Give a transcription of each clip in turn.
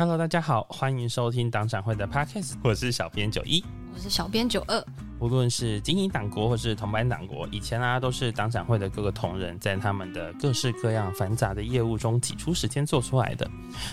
Hello，大家好，欢迎收听党产会的 Podcast，我是小编九一。我是小编九二，无论是精英党国或是同班党国，以前啊都是党产会的各个同仁在他们的各式各样繁杂的业务中挤出时间做出来的。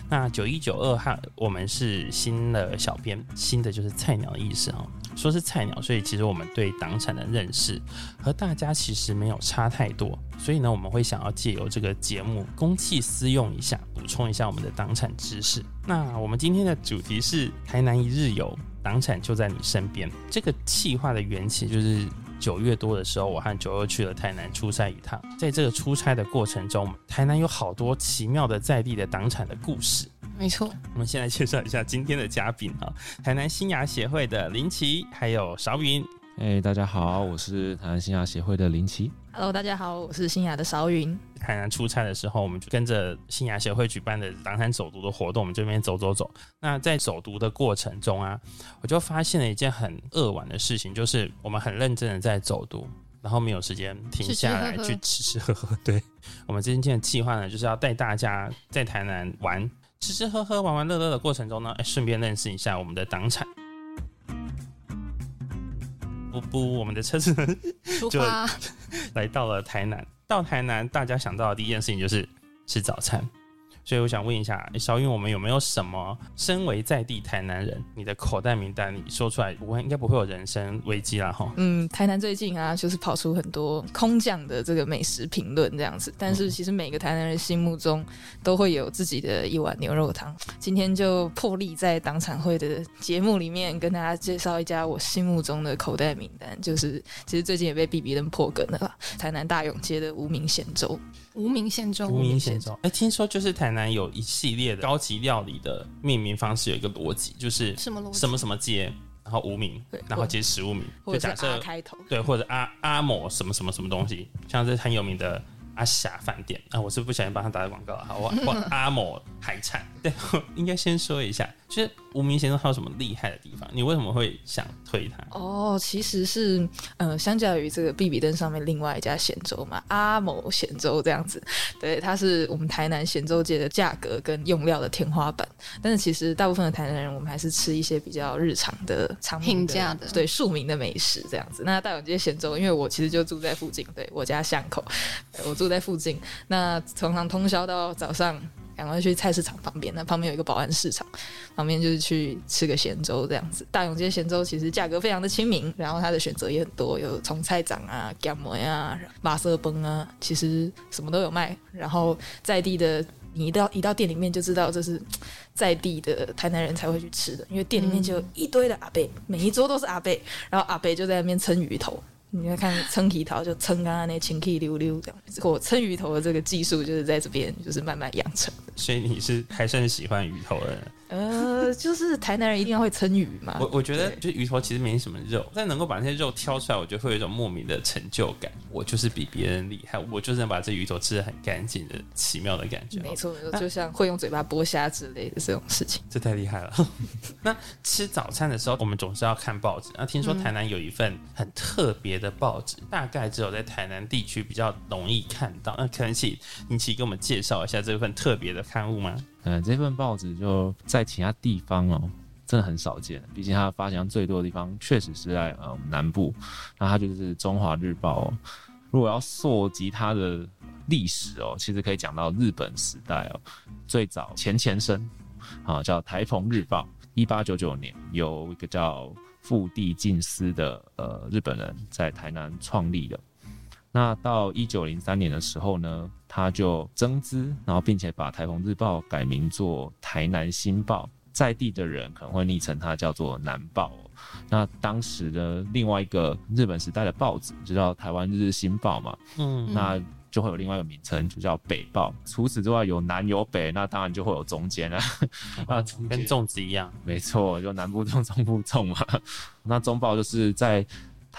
那九一九二哈，我们是新的小编，新的就是菜鸟的意思哦。说是菜鸟，所以其实我们对党产的认识和大家其实没有差太多。所以呢，我们会想要借由这个节目公器私用一下，补充一下我们的党产知识。那我们今天的主题是台南一日游。党产就在你身边。这个计划的缘起就是九月多的时候，我和九二去了台南出差一趟。在这个出差的过程中，台南有好多奇妙的在地的党产的故事。没错，我们先来介绍一下今天的嘉宾啊，台南新雅协会的林奇，还有邵云。哎，大家好，我是台南新雅协会的林奇。Hello，大家好，我是新雅的邵云。海南出差的时候，我们就跟着新雅协会举办的狼山走读的活动，我们这边走走走。那在走读的过程中啊，我就发现了一件很扼腕的事情，就是我们很认真的在走读，然后没有时间停下来去吃吃喝喝。对我们今天的计划呢，就是要带大家在台南玩，吃吃喝喝，玩玩乐乐的过程中呢，哎，顺便认识一下我们的党产。不不，我们的车子就 来到了台南。到台南，大家想到的第一件事情就是吃早餐。所以我想问一下，小云，我们有没有什么身为在地台南人，你的口袋名单，你说出来，我应该不会有人生危机了哈。嗯，台南最近啊，就是跑出很多空降的这个美食评论这样子，但是其实每个台南人心目中都会有自己的一碗牛肉汤。今天就破例在党产会的节目里面跟大家介绍一家我心目中的口袋名单，就是其实最近也被 B B 人破梗了，台南大勇街的无名咸粥。无名县粥，无名县粥。哎，听说就是台南有一系列的高级料理的命名方式，有一个逻辑，就是什么什么什么街，然后无名，然后接十五名，就假设开头，对，或者阿阿某什么什么什么东西，像是很有名的。阿霞饭店。啊，我是不小心帮他打的广告了，好，我 我阿某海产，对，应该先说一下，就是无名先生他有什么厉害的地方？你为什么会想推他？哦，其实是，呃，相较于这个必比登上面另外一家咸粥嘛，阿某咸粥这样子，对，它是我们台南咸粥界的价格跟用料的天花板。但是其实大部分的台南人，我们还是吃一些比较日常的、常平价的，对，庶民的美食这样子。那大勇街咸粥，因为我其实就住在附近，对我家巷口，我住。在附近，那常常通宵到早上，赶快去菜市场旁边。那旁边有一个保安市场，旁边就是去吃个咸粥这样子。大永街咸粥其实价格非常的亲民，然后它的选择也很多，有葱菜长啊、姜末啊、马色崩啊，其实什么都有卖。然后在地的，你一到一到店里面就知道这是在地的台南人才会去吃的，因为店里面就一堆的阿贝，每一桌都是阿贝，然后阿贝就在那边称鱼头。你要看撑鱼头，就撑刚刚那清气溜溜这样。我撑鱼头的这个技术，就是在这边就是慢慢养成的。所以你是还算喜欢鱼头的人。呃，就是台南人一定要会称鱼嘛。我我觉得，就鱼头其实没什么肉，但能够把那些肉挑出来，我觉得会有一种莫名的成就感。我就是比别人厉害，我就是能把这鱼头吃的很干净的奇妙的感觉。没错，就像会用嘴巴剥虾之类的这种事情，这太厉害了。那吃早餐的时候，我们总是要看报纸。那听说台南有一份很特别的报纸，大概只有在台南地区比较容易看到。那可能请你请给我们介绍一下这份特别的刊物吗？嗯，这份报纸就在其他地方哦，真的很少见。毕竟它发行最多的地方确实是在呃南部，那它就是《中华日报》。如果要溯及它的历史哦，其实可以讲到日本时代哦，最早前前身啊叫台澎日报，一八九九年由一个叫富地进司的呃日本人在台南创立的。那到一九零三年的时候呢？他就增资，然后并且把台风日报改名做台南新报，在地的人可能会昵称它叫做南报。那当时的另外一个日本时代的报纸就叫台湾日日新报嘛，嗯，那就会有另外一个名称，就叫北报。除此之外，有南有北，那当然就会有中间了，啊，跟粽子一样，没错，就南部粽，中部粽嘛。那中报就是在。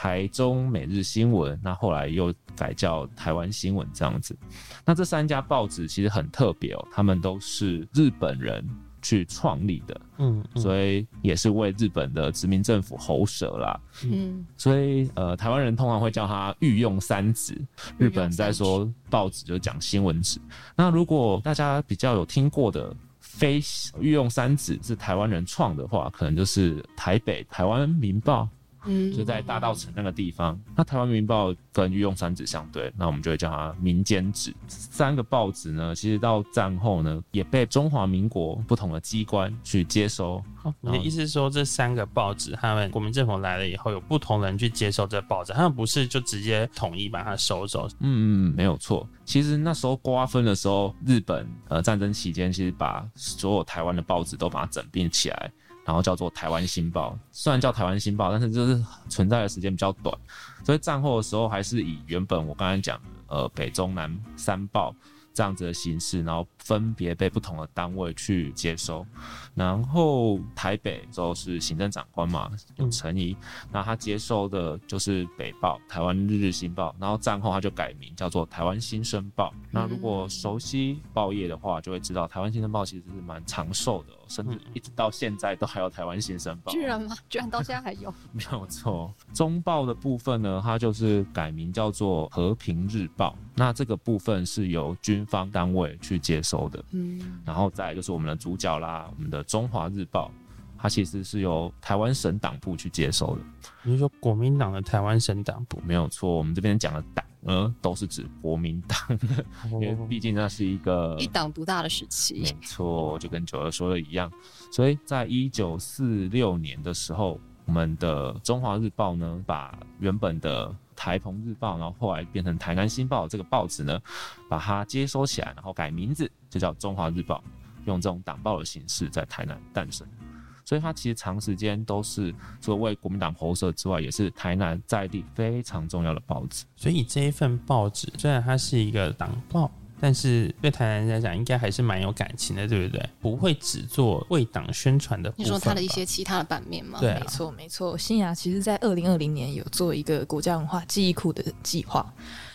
台中每日新闻，那后来又改叫台湾新闻这样子。那这三家报纸其实很特别哦，他们都是日本人去创立的，嗯，所以也是为日本的殖民政府喉舌啦，嗯，所以呃，台湾人通常会叫它御用三纸，日本在说报纸就讲新闻纸。那如果大家比较有听过的。非御用三子是台湾人创的话，可能就是台北台湾民报，嗯就在大道城那个地方。那台湾民报跟御用三纸相对，那我们就会叫它民间纸。三个报纸呢，其实到战后呢，也被中华民国不同的机关去接收。哦你的意思是说，这三个报纸，他们国民政府来了以后，有不同人去接收这报纸，他们不是就直接统一把它收走？嗯嗯，没有错。其实那时候瓜分的时候，日本呃战争期间，其实把所有台湾的报纸都把它整并起来，然后叫做《台湾新报》。虽然叫《台湾新报》，但是就是存在的时间比较短，所以战后的时候还是以原本我刚才讲呃北中南三报这样子的形式，然后分别被不同的单位去接收。然后台北之后是行政长官嘛，有陈仪，那他接收的就是北报、台湾日日新报，然后战后他就改名叫做台湾新生报。那如果熟悉报业的话，就会知道台湾新生报其实是蛮长寿的哦、甚至一直到现在都还有台湾新生报。居然吗？居然到现在还有，没有错，中报的部分呢，它就是改名叫做和平日报。那这个部分是由军方单位去接收的，嗯，然后再来就是我们的主角啦，我们的中华日报，它其实是由台湾省党部去接收的。你是说国民党的台湾省党部？没有错，我们这边讲的党呢，都是指国民党，因为毕竟那是一个一党独大的时期没，错，就跟九儿说的一样。所以在一九四六年的时候，我们的中华日报呢，把原本的台澎日报，然后后来变成台南新报这个报纸呢，把它接收起来，然后改名字，就叫中华日报，用这种党报的形式在台南诞生。所以它其实长时间都是除了为国民党喉舌之外，也是台南在地非常重要的报纸。所以这一份报纸虽然它是一个党报，但是对台南人来讲，应该还是蛮有感情的，对不对？不会只做为党宣传的部分。你说他的一些其他的版面吗？对啊没错，没错。新雅其实在二零二零年有做一个国家文化记忆库的计划。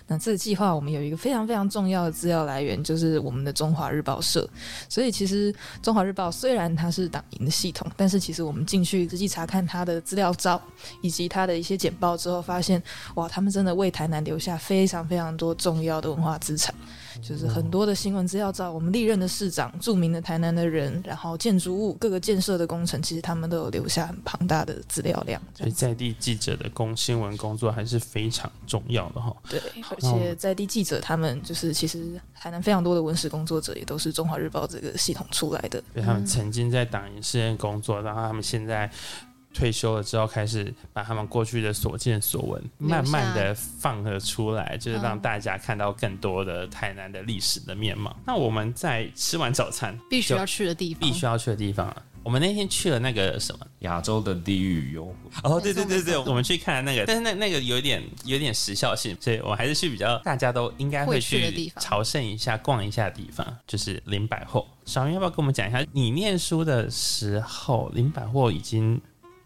那这个计划我们有一个非常非常重要的资料来源，就是我们的中华日报社。所以其实中华日报虽然它是党营的系统，但是其实我们进去仔细查看它的资料照以及它的一些简报之后，发现哇，他们真的为台南留下非常非常多重要的文化资产。就是很多的新闻资料照，我们历任的市长、著名的台南的人，然后建筑物、各个建设的工程，其实他们都有留下很庞大的资料量。所以在地记者的工新闻工作还是非常重要的哈。对，而且在地记者他们就是其实台南非常多的文史工作者也都是中华日报这个系统出来的。所以他们曾经在党营事业工作，然后他们现在退休了之后，开始把他们过去的所见所闻慢慢的放了出来，就是让嗯大家看到更多的台南的历史的面貌。那我们在吃完早餐必须要去的地方，必须要去的地方啊，我们那天去了那个什么。亚洲的地狱幽魂。哦，对对对对，我们去看那个，但是那那个有点有点时效性，所以我还是去比较大家都应该会会去的地方朝圣一下、逛一下的地方，就是林百货。小云要不要跟我们讲一下，你念书的时候，林百货已经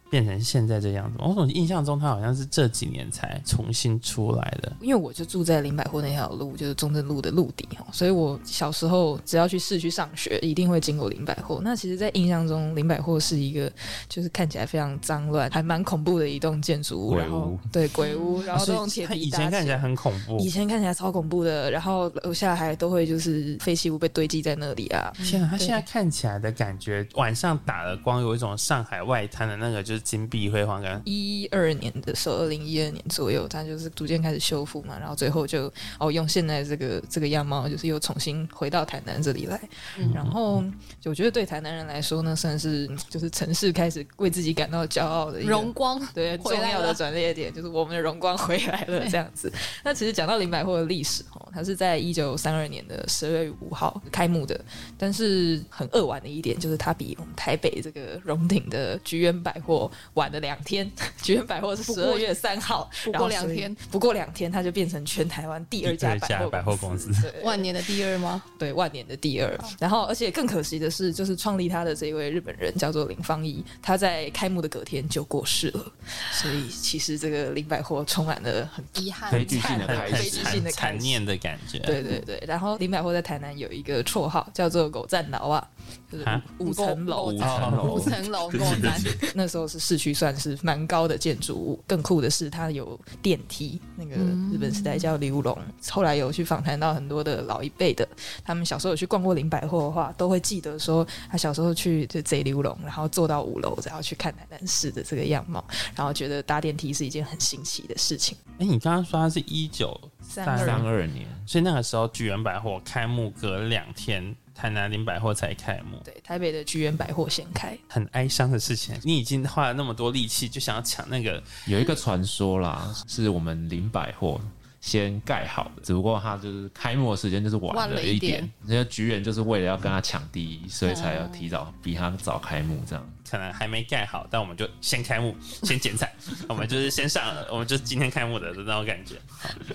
变成现在这样子？我总印象中它好像是这几年才重新出来的。因为我就住在林百货那条路，就是中正路的路底哈，所以我小时候只要去市区上学，一定会经过林百货。那其实，在印象中，林百货是一个就是看起来非常脏乱，还蛮恐怖的一栋建筑物，鬼屋然后对鬼屋，然后都所以用铁它以皮搭起前看起来很恐怖，以前看起来超恐怖的，然后楼下还都会就是废弃物被堆积在那里啊。天啊，它现在看起来的感觉，晚上打了光，有一种上海外滩的那个就是金碧辉煌感。一二年的时候，二零一二年左右，它就是逐渐开始修复嘛，然后最后就哦用现在这个这个样貌，就是又重新回到台南这里来。嗯然后我觉得对台南人来说呢，算是就是城市开始为自己感到骄傲的荣光对重要的转捩点，就是我们的荣光回来了这样子。那其实讲到林百货的历史哦，它是在一九三二年的十二月五号开幕的，但是很扼腕的一点就是它比我们台北这个荣鼎的菊园百货晚了两天。菊园百货是十二月三号，不然后两天，不过两天它就变成全台湾第二家百货百货公司对万年的第二吗？对万年的第二。然后，而且更可惜的是，就是创立他的这一位日本人叫做林芳一，他在开幕的隔天就过世了。所以，其实这个林百货充满了很遗憾，悲剧性的开很悲剧性的残残开始念的感觉。对对对。然后林百货在台南有一个绰号叫做“狗站牢”啊，就是啊五五层楼五。层楼五层楼跟我单，那时候是是市区算是蛮高的建筑物。更酷的是，它有电梯，那个日本时代叫流龙。后来有去访谈到很多的老一辈的，他们小时候有去逛过林百货的话，都会记得说他小时候去就贼流龙，然后坐到五楼，然后去看台南市的这个样貌，然后觉得搭电梯是一件很新奇的事情。哎，你刚刚说它是一九三三二年，所以那个时候巨源百货开幕隔两天，台南林百货才开幕。对，台北的菊园百货先开，很哀伤的事情。你已经花了那么多力气，就想要抢那个，有一个传说啦，是我们林百货先盖好的，只不过他就是开幕的时间就是晚晚了了一一点点。人家菊园就是为了要跟他抢第一，所以才要提早比他早开幕这样。可能还没盖好，但我们就先开幕，先剪彩，我们就是先上了，我们就是今天开幕的的那种感觉。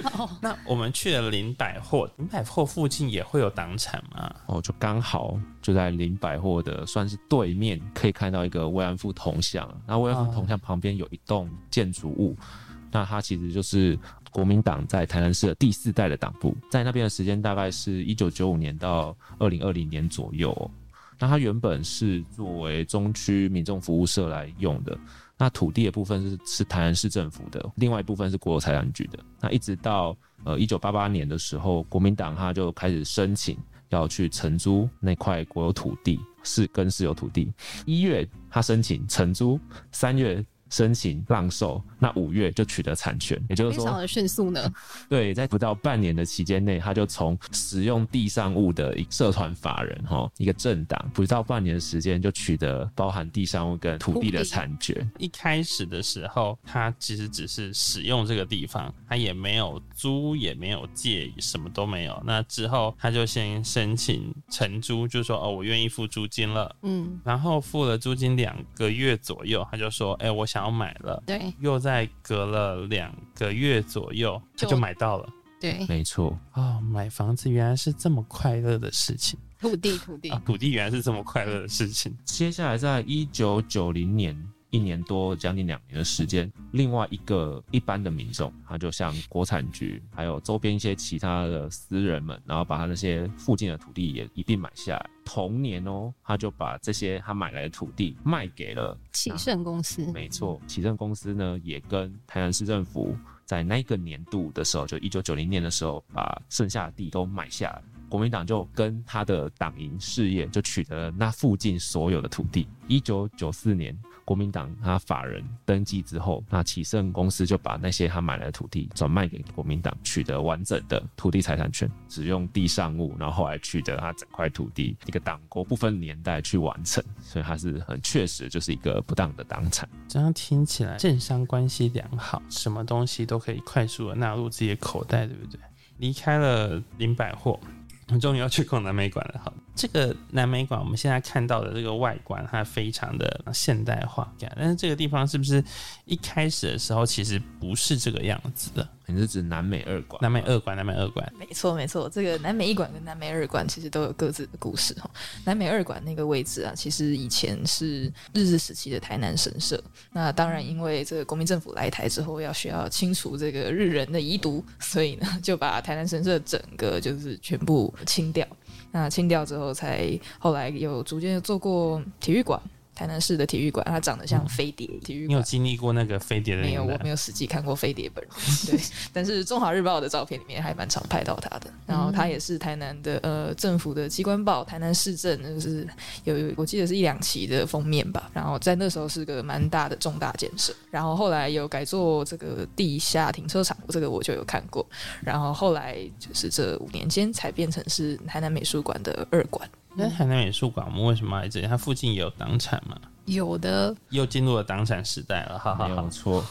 好那我们去了林百货，林百货附近也会有党产吗？哦，就刚好就在林百货的算是对面，可以看到一个慰安妇铜像。那慰安妇铜像旁边有一栋建筑物，那它其实就是国民党在台南市的第四代的党部，在那边的时间大概是一九九五年到二零二零年左右、那它原本是作为中区民众服务社来用的。那土地的部分是是台南市政府的，另外一部分是国有财产局的。那一直到呃一九八八年的时候，国民党他就开始申请要去承租那块国有土地，是跟私有土地。一月他申请承租，三月申请让售，那五月就取得产权，也就是说，非常的迅速呢。对，在不到半年的期间内，他就从使用地上物的一社团法人哈，一个政党，不到半年的时间就取得包含地上物跟土地的产权。一开始的时候，他其实只是使用这个地方，他也没有租，也没有借，什么都没有。那之后，他就先申请承租，就说哦，我愿意付租金了。嗯，然后付了租金两个月左右，他就说，哎，我想要买了。对又在隔了两个月左右，他就就买到了。对，没错，哦，买房子原来是这么快乐的事情土地土地啊！土地原来是这么快乐的事情。接下来在一九九零年。一年多，将近两年的时间。另外一个一般的民众，他就向国产局还有周边一些其他的私人们，然后把他那些附近的土地也一并买下来。同年哦，他就把这些他买来的土地卖给了启盛公司，没错，启盛公司呢也跟台南市政府在那个年度的时候，就一九九零年的时候，把剩下的地都买下来。国民党就跟他的党营事业就取得了那附近所有的土地。一九九四年，国民党他法人登记之后，那启盛公司就把那些他买来的土地转卖给国民党，取得完整的土地财产权，只用地上物，然后后来取得他整块土地一个党国不分年代去完成，所以他是很确实就是一个不当的党产。这样听起来政商关系良好，什么东西都可以快速的纳入自己的口袋，对不对？离开了林百货。我终于要去逛南美馆了。好，这个南美馆我们现在看到的这个外观，它非常的现代化感。但是这个地方是不是一开始的时候其实不是这个样子的？你是指南美二馆？南美二馆，南美二馆，没错没错。这个南美一馆跟南美二馆其实都有各自的故事哈。南美二馆那个位置啊，其实以前是日治时期的台南神社。那当然，因为这个国民政府来台之后，要需要清除这个日人的遗毒，所以呢，就把台南神社整个就是全部清掉。那清掉之后，才后来有逐渐做过体育馆。台南市的体育馆，它长得像飞碟体育馆你有。经历过那个飞碟的没有，我没有实际看过飞碟本人，对。但是中华日报的照片里面还蛮常拍到他的。然后他也是台南的呃政府的机关报，台南市政就是有有我记得是一两期的封面吧。然后在那时候是个蛮大的重大建设。然后后来有改做这个地下停车场，这个我就有看过。然后后来就是这五年间才变成是台南美术馆的二馆。那台南美术馆，我们为什么来这里？它附近也有党产嘛？有的又进入了党产时代了，哈哈没有哈。错，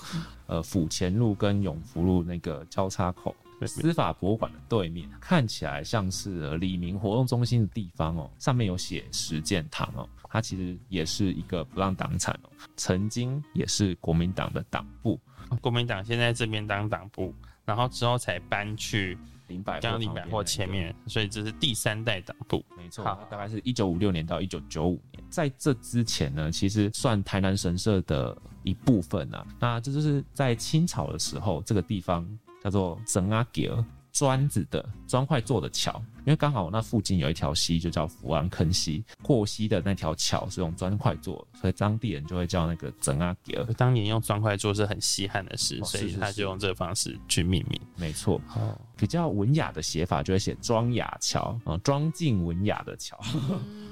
呃，府前路跟永福路那个交叉口，对司法博物馆的对面，看起来像是呃李明活动中心的地方哦，上面有写实践堂哦，它其实也是一个不让党产哦，曾经也是国民党的党部，国民党现在这边当党部，然后之后才搬去林百货刚刚林百货前面，所以这是第三代党部。没错，大概是一九五六年到一九九五年，在这之前呢，其实算台南神社的一部分啊。那这就是在清朝的时候，这个地方叫做曾阿吉尔，砖子的砖块做的桥，因为刚好那附近有一条溪，就叫福安坑溪，过溪的那条桥是用砖块做的，所以当地人就会叫那个整阿吉尔。当年用砖块做是很稀罕的事，哦所以他就用这个方式去命名。没错，哦，比较文雅的写法就会写庄雅桥啊，庄静文雅的桥。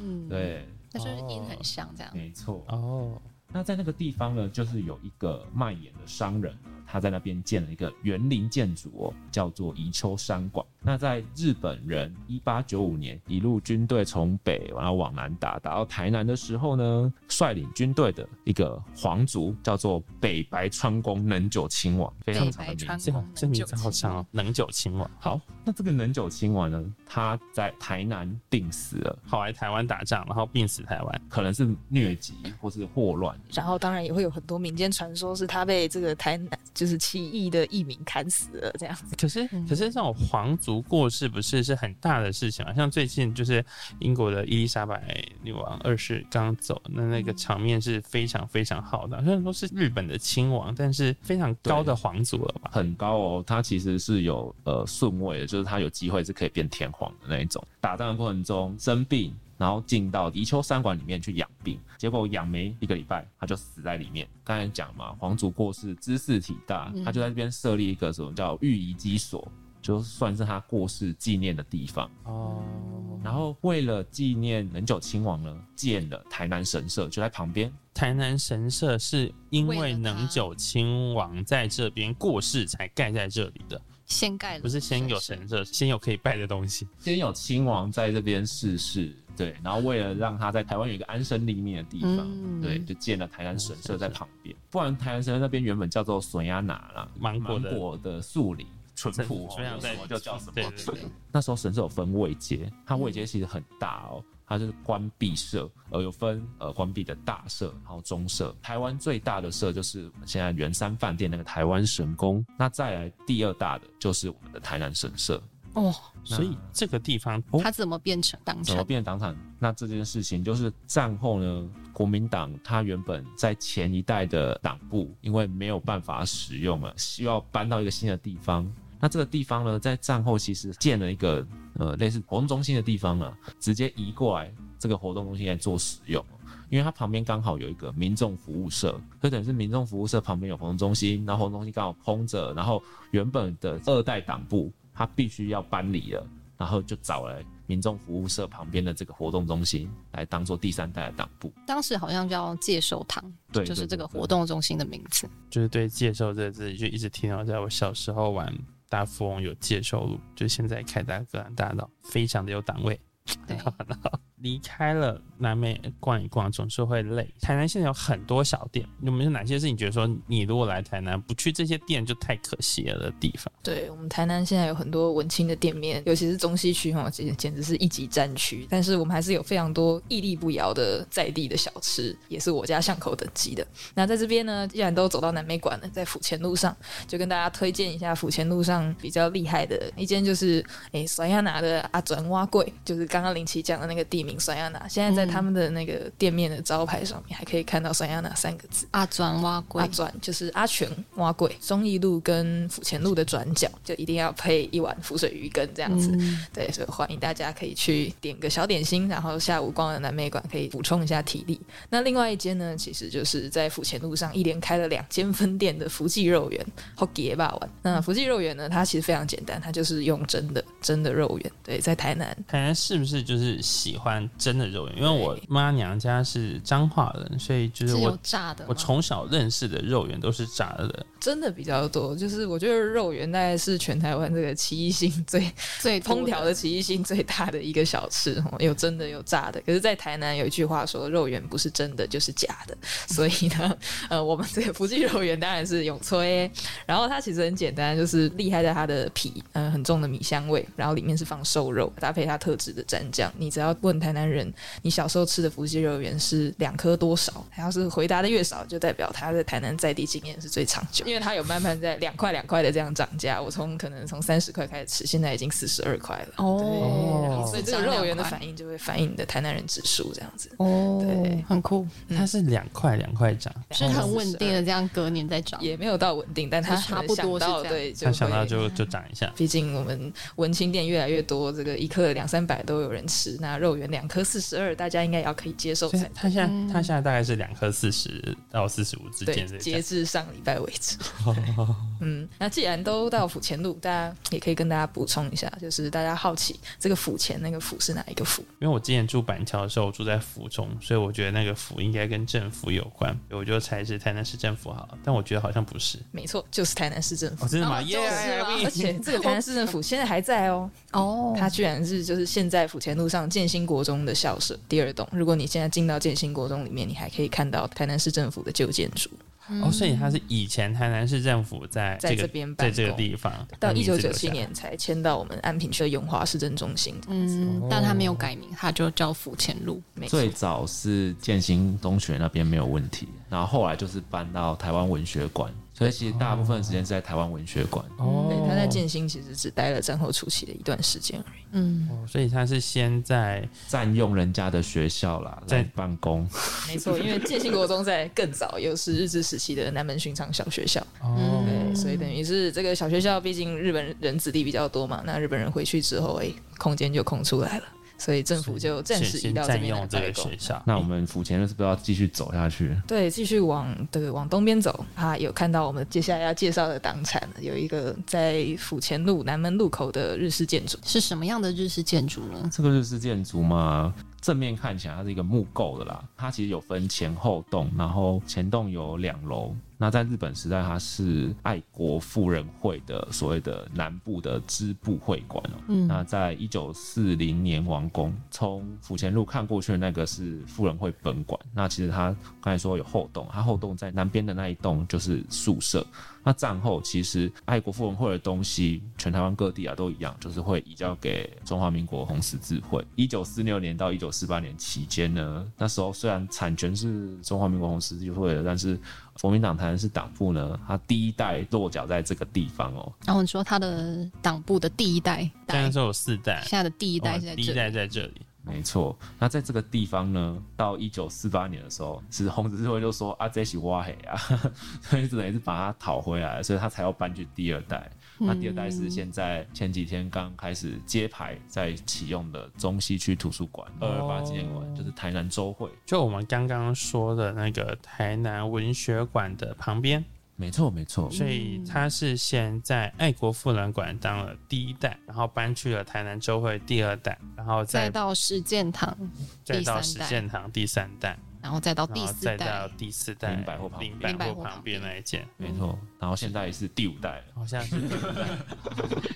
嗯，，对，那就是音很像这样。没错。哦，那在那个地方呢，就是有一个卖盐的商人呢，他在那边建了一个园林建筑哦，叫做宜秋山馆。那在日本人一八九五年一路军队从北然后往南打，打到台南的时候呢，率领军队的一个皇族叫做北白川宫能久亲王，非常长的名字。这名字好长哦，能久亲王。好，那这个能久亲王呢，他在台南病死了，跑来台湾打仗，然后病死台湾。可能是疟疾或是霍乱。然后当然也会有很多民间传说，是他被这个台南就是起义的义民砍死了这样子。可是，可是这种皇族过世不是是很大的事情啊？像最近就是英国的伊丽莎白女王二世刚走，那那个场面是非常非常浩大。虽然说是日本的亲王，但是非常高的皇族了吧？很高哦，他其实是有呃顺位的，就是他有机会是可以变天皇的那一种。打仗的过程中生病，然后进到宜丘山馆里面去养病，结果养没一个礼拜，他就死在里面。刚才讲嘛，皇族过世，知识体大，他就在这边设立一个什么叫御遗基所，就算是他过世纪念的地方。哦，然后为了纪念能久亲王呢，建了台南神社，就在旁边。台南神社是因为为了他能久亲王在这边过世才盖在这里的，先盖了，不是先有神社，先有可以拜的东西。先有亲王在这边逝世，对，然后为了让他在台湾有一个安身立命的地方，嗯对，就建了台南神社在旁边。不然台南神社那边原本叫做索亚拿啦，芒果的芒果的树林。淳朴就叫什么。对对对，那时候神社有分位阶，它位阶其实很大哦，它就是关闭社，呃，有分呃关闭的大社，然后中社。台湾最大的社就是我们现在圆山饭店那个台湾神宫，那再来第二大的就是我们的台南神社。哦，所以这个地方它怎么变成党产怎么成？变党产？那这件事情就是战后呢，国民党它原本在前一代的党部，因为没有办法使用了，需要搬到一个新的地方。那这个地方呢，在战后其实建了一个呃类似活动中心的地方啊，直接移过来这个活动中心来做使用。因为它旁边刚好有一个民众服务社，就等于是民众服务社旁边有活动中心，然后活动中心刚好空着，然后原本的二代党部它必须要搬离了，然后就找来民众服务社旁边的这个活动中心来当做第三代的党部。当时好像叫介寿堂，对，就是这个活。动中心的名字。就是对介寿这个字，就一直听到，在我小时候玩大富翁有介绍路，就现在凯达格兰大道，非常的有档位。对，离开了南美逛一逛，总是会累。台南现在有很多小店，有没有哪些是你觉得说，你如果来台南不去这些店就太可惜了的地方？对我们台南现在有很多文青的店面，尤其是中西区哈，简简直是一级战区。但是我们还是有非常多屹立不摇的在地的小吃，也是我家巷口等级的。那在这边呢，既然都走到南美馆了，在府前路上就跟大家推荐一下府前路上比较厉害的一间，就是诶甩亚拿的阿转蛙柜，就是刚刚林奇讲的那个地甩亚拿。现在在他们的那个店面的招牌上面还可以看到酸亚拿三个字。阿转蛙龟阿，转就是阿全蛙柜，忠义路跟府前路的转角，就一定要配一碗浮水鱼羹这样子。嗯对，所以欢迎大家可以去点个小点心，然后下午逛了南美馆可以补充一下体力。那另外一间呢，其实就是在府前路上一连开了两间分店的福记肉圆 o k 霸丸。那福记肉圆呢，它其实非常简单，它就是用蒸的蒸的肉圆。对，在台南台南是不是就是喜欢真的肉圆？因为我妈娘家是彰化人，所以就是我炸的，我从小认识的肉圆都是炸的。真的比较多，就是我觉得肉圆大概是全台湾这个奇异性最 最烹调的奇异性最大的一个小吃，哦有真的有炸的。可是，在台南有一句话说，肉圆不是真的就是假的，所以呢，呃，我们这个福记肉圆当然是永吹。然后它其实很简单，就是厉害在它的皮，嗯、很重的米香味，然后里面是放瘦肉，搭配它特制的蘸酱。你只要问台南人，你小时候吃的福记肉圆是两颗多少？他要是回答的越少，就代表他在台南在地经验是最长久。因为它有慢慢在两块两块的这样涨价，我从可能从三十块开始吃，现在已经四十二块了。哦所以这个肉圆的反应就会反映你的台南人指数这样子。哦对，很酷，它是两块两块涨，是很稳定的，这样隔年再涨。也没有到稳定，但它就差不多到对，就他想到就就涨一下。毕竟我们文青店越来越多，这个一颗两三百都有人吃，那肉圆两颗四十二，大家应该也要可以接受它现嗯在它现在大概是两颗四十到四十五之间这。截至上礼拜为止，嗯，那既然都到府前路，大家也可以跟大家补充一下，就是大家好奇这个府前那个府是哪一个府？因为我之前住板桥的时候，我住在府中，所以我觉得那个府应该跟政府有关，我就猜是台南市政府好了，但我觉得好像不是。没错，就是台南市政府。哦，真的吗？哦耶、就是而且这个台南市政府现在还在哦，哦，它居然是就是现在府前路上建新国中的校舍第二栋。如果你现在进到建新国中里面，你还可以看到台南市政府的旧建筑。哦，所以它是以前台南市政府在在这边办在这个地方，到一九九七年才迁到我们安平区的永华市政中心。嗯，但他没有改名，他就叫府前路。没错最，早是建兴中学那边没有问题，然后后来就是搬到台湾文学馆，所以其实大部分时间是在台湾文学馆。哦对，他在建新其实只待了战后初期的一段时间而已。嗯，哦所以他是先在占用人家的学校啦，在来办公。没错，因为建新国中在更早，又是日治时期的南门寻常小学校。哦，对，所以等于是这个小学校，毕竟日本人子弟比较多嘛，那日本人回去之后，哎，空间就空出来了，所以政府就暂时移到这边来占用这办公个学。校。那我们府前路是不是要继续走下去？对，继续往对往东边走，啊，有看到我们接下来要介绍的党产，有一个在府前路南门路口的日式建筑。是什么样的日式建筑呢？这个日式建筑嘛，正面看起来它是一个木构的啦，它其实有分前后栋，然后前栋有两楼。那在日本时代，它是爱国妇人会的所谓的南部的支部会馆哦。嗯那在一九四零年完工，从府前路看过去的那个是妇人会本馆。那其实它刚才说有后栋，它后栋在南边的那一栋就是宿舍。那战后其实爱国妇人会的东西，全台湾各地啊都一样，就是会移交给中华民国红十字会。一九四六年到一九四八年期间呢，那时候虽然产权是中华民国红十字会的，但是国民党台南市党部呢，他第一代落脚在这个地方哦。然后你说他的党部的第一代，现在是有四代，现在的第一代是在哦第一代。在这里。没错，那在这个地方呢，到一九四八年的时候，是红十字会就说啊，这是挖黑啊，所以只等于是把它讨回来，所以他才要搬去第二代。那第二代是现在前几天刚开始揭牌在启用的中西区图书馆二二八纪念馆，就是台南州会。就我们刚刚说的那个台南文学馆的旁边，没错，没错，所以他是先在爱国妇人馆当了第一代，然后搬去了台南州会第二代，然后再再到实践堂，再到实践堂第三代，然后再到第四代再到，第四代林百货旁百货货旁边那一间，没错。然后现在是第五代了。好像是第五代，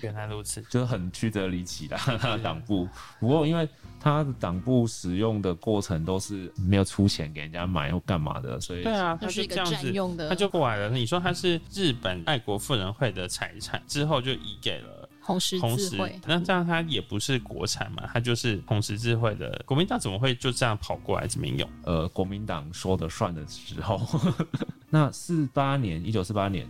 原来如此。就是很曲折离奇的 党部。不过因为他的党部使用的过程都是没有出钱给人家买或干嘛的，所以对啊，他是一个这样子，占用的他就过来了。你说他是日本爱国妇人会的财产，之后就移给了红十红十字会，，那这样它也不是国产嘛，它就是红十字会的。国民党怎么会就这样跑过来这边用？呃国民党说的算的时候，那四八年一九四八年。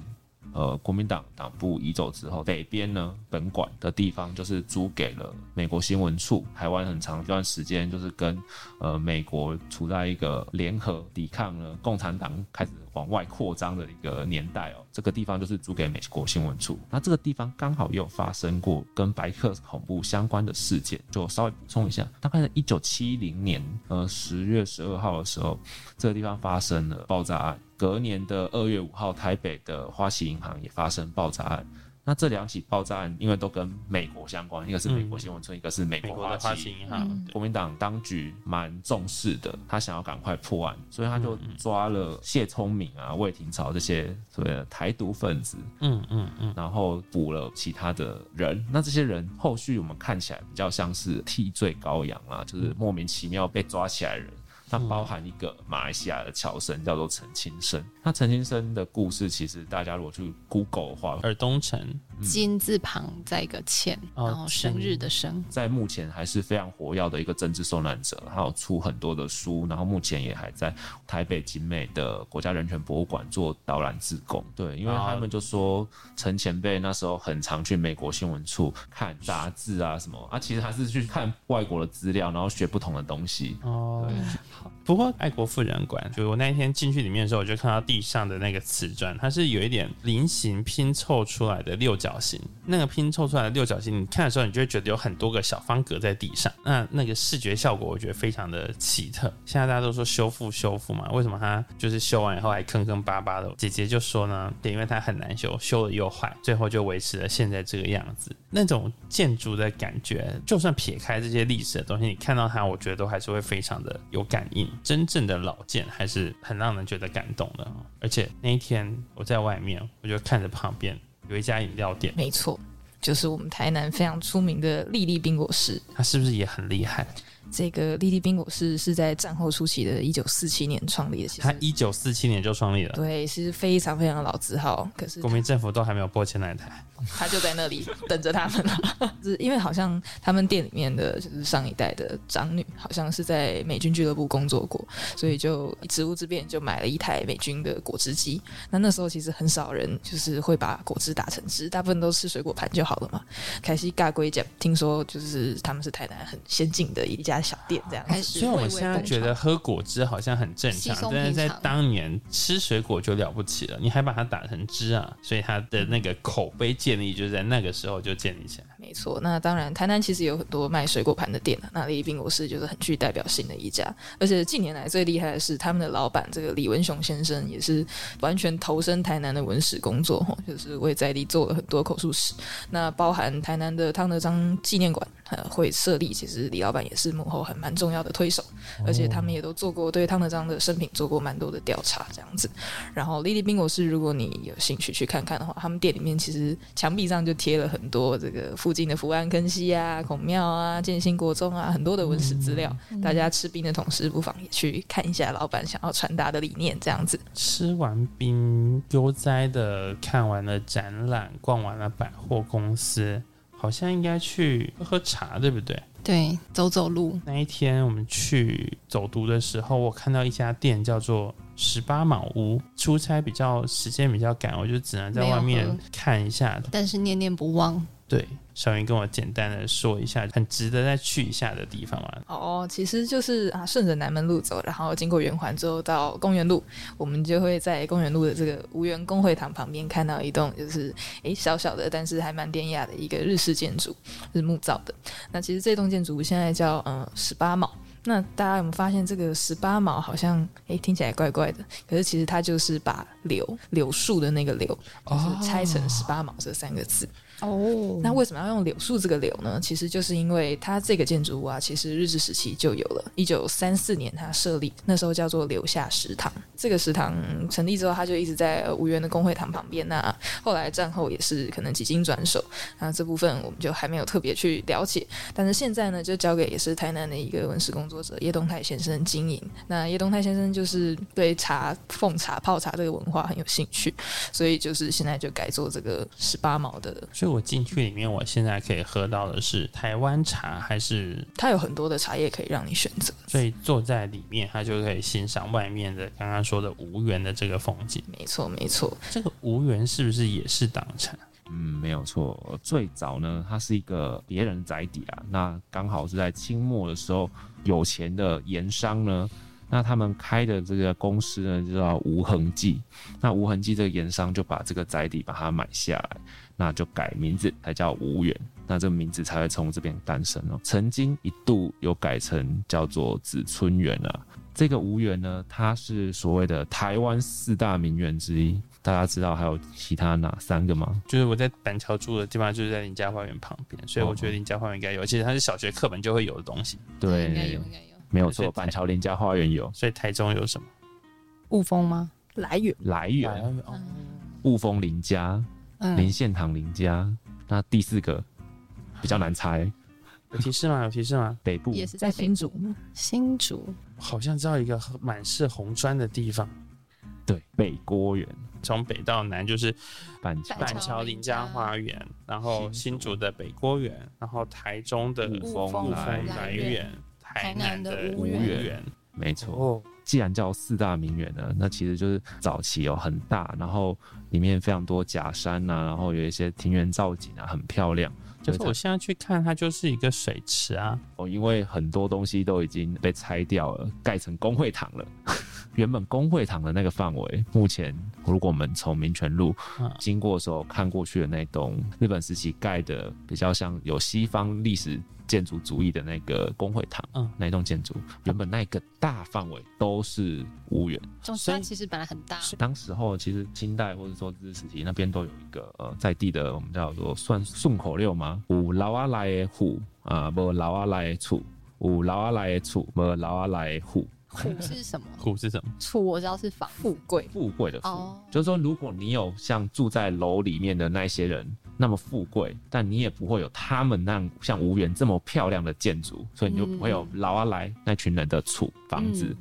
呃，国民党党部移走之后，北边呢本馆的地方就是租给了美国新闻处。台湾很长一段时间就是跟呃美国处在一个联合抵抗了共产党开始往外扩张的一个年代哦。这个地方就是租给美国新闻处。那这个地方刚好又发生过跟白客恐怖相关的事件，就稍微补充一下。大概在一九七零年呃十月十二号的时候，这个地方发生了爆炸案。隔年的二月五号，台北的花旗银行也发生爆炸案。那这两起爆炸案，因为都跟美国相关，一个是美国新闻村，一个是美美国的花旗旗。银行，嗯国民党当局蛮重视的，他想要赶快破案，所以他就抓了谢聪明啊、魏廷朝这些所谓的台独分子，嗯嗯嗯，然后捕了其他的人。那这些人后续我们看起来比较像是替罪羔羊啊，就是莫名其妙被抓起来的人。那包含一个马来西亚的侨生，叫做陈清生。那陈清生的故事，其实大家如果去 Google 的话，尔东城，金字旁再一个欠，哦然后生日的生。在目前还是非常活跃的一个政治受难者，他有出很多的书，然后目前也还在台北景美的国家人权博物馆做导览志工。对，因为他们就说陈前辈那时候很常去美国新闻处看杂志啊什么啊，其实他是去看外国的资料，然后学不同的东西。哦，好。不过爱国妇人馆，就我那一天进去里面的时候，我就看到地上的那个瓷砖，它是有一点菱形拼凑出来的六角形。那个拼凑出来的六角形，你看的时候，你就会觉得有很多个小方格在地上。那那个视觉效果，我觉得非常的奇特。现在大家都说修复修复嘛，为什么它就是修完以后还坑坑巴巴的？姐姐就说呢，对，因为它很难修，修了又坏，最后就维持了现在这个样子。那种建筑的感觉，就算撇开这些历史的东西，你看到它，我觉得都还是会非常的有感应。真正的老建还是很让人觉得感动的。而且那一天我在外面，我就看着旁边有一家饮料店，没错，就是我们台南非常出名的丽丽冰果室。它是不是也很厉害？这个丽丽冰果室是在战后初期的一九四七年创立的，其实它一九四七年就创立了，对是非常非常老字号，可是国民政府都还没有拨迁来台。他就在那里等着他们了。是因为好像他们店里面的就是上一代的长女，好像是在美军俱乐部工作过，所以就职务之便就买了一台美军的果汁机。那那时候其实很少人就是会把果汁打成汁，大部分都吃水果盘就好了嘛。凯西尬龟讲，听说就是他们是台南很先进的一家小店，这样子。开始所以我们现在觉得喝果汁好像很正常，但是在当年吃水果就了不起了，你还把它打成汁啊，所以它的那个口碑建立就是在那个时候就建立起来。没错，那当然，台南其实有很多卖水果盘的店啊那丽丽冰果室就是很具代表性的一家。而且近年来最厉害的是，他们的老板这个李文雄先生也是完全投身台南的文史工作，吼就是为在地做了很多口述史。那包含台南的汤德章纪念馆，呃，会设立，其实李老板也是幕后很蛮重要的推手，而且他们也都做过对汤德章的生平做过蛮多的调查，这样子。然后丽丽冰果室，如果你有兴趣去看看的话，他们店里面其实墙壁上就贴了很多这个附近的福安坑溪啊、孔庙啊、建兴国中啊，很多的文史资料。大家吃冰的同时，不妨也去看一下老板想要传达的理念，这样子。吃完冰悠哉的看完了展览，逛完了百货公司，好像应该去喝喝茶，对不对？对，走走路，那一天我们去走读的时候，我看到一家店叫做十八卯屋。出差比较时间比较赶，我就只能在外面看一下。但是念念不忘。对，小云跟我简单的说一下，很值得再去一下的地方嘛。哦，其实就是啊，顺着南门路走，然后经过圆环之后到公园路，我们就会在公园路的这个无缘公会堂旁边看到一栋就是诶小小的，但是还蛮典雅的一个日式建筑，是木造的。那其实这栋建筑物现在叫嗯十八卯。那大家有没有发现这个十八卯好像诶听起来怪怪的？可是其实它就是把柳柳树的那个柳，就是拆成十八卯这三个字。哦那为什么要用柳树这个柳呢？其实就是因为它这个建筑物啊，其实日治时期就有了。一九三四年它设立，那时候叫做柳下食堂。这个食堂成立之后，它就一直在无缘的工会堂旁边。那后来战后也是可能几经转手，那这部分我们就还没有特别去了解。但是现在呢，就交给也是台南的一个文史工作者叶东泰先生经营。那叶东泰先生就是对茶、奉茶、泡茶这个文化很有兴趣，所以就是现在就改做这个十八毛的所以我进去里面，我现在可以喝到的是台湾茶，还是它有很多的茶叶可以让你选择。所以坐在里面，它就可以欣赏外面的刚刚说的无缘的这个风景。没错，没错。这个无缘是不是也是党产？嗯，没有错。最早呢，它是一个别人的宅邸啊，那刚好是在清末的时候，有钱的盐商呢，那他们开的这个公司呢，就叫无痕记。那无痕记这个盐商就把这个宅邸把它买下来，那就改名字，才叫无缘。那这个名字才会从这边诞生哦。曾经一度有改成叫做紫春园啊。这个无缘呢，它是所谓的台湾四大名园之一。大家知道还有其他哪三个吗？就是我在板桥住的地方，就是在林家花园旁边，所以我觉得林家花园应该有，而且它是小学课本就会有的东西。对，应该有，应该有。没有错，板桥林家花园有所以台中有什么？雾峰吗？来源来源，哦雾峰林家、林嗯，献堂林家。那第四个比较难猜，有提示吗？有提示吗？北部也是在新竹吗？新竹。好像知道一个满是红砖的地方。对北郭园。从北到南就是板桥、板桥林家花园，然后新竹的北郭园，然后台中的雾雾峰峰来来园，台南的台南的吴吴园园。没错。哦，既然叫四大名园呢，那其实就是早期有很大，然后里面非常多假山呐、然后有一些庭园造景啊，很漂亮。就是我现在去看，它就是一个水池啊，哦，因为很多东西都已经被拆掉了，盖成工会堂了。原本工会堂的那个范围，目前如果我们从民权路嗯经过的时候看过去的那栋日本时期盖的比较像有西方历史建筑主义的那个工会堂，嗯那一栋建筑，原本那个大范围都是无园。总之所以其实本来很大，当时候其实清代或者说日治时期那边都有一个呃在地的我们叫做算顺口溜嘛，五老啊来的户啊，无老啊来的厝，有老啊来的厝，无老啊来的户。虎是什么？虎是什么？楚我知道是房富贵，富贵的富，哦就是说，如果你有像住在楼里面的那些人那么富贵，但你也不会有他们那样像无缘这么漂亮的建筑，所以你就不会有老阿来那群人的厝房子。嗯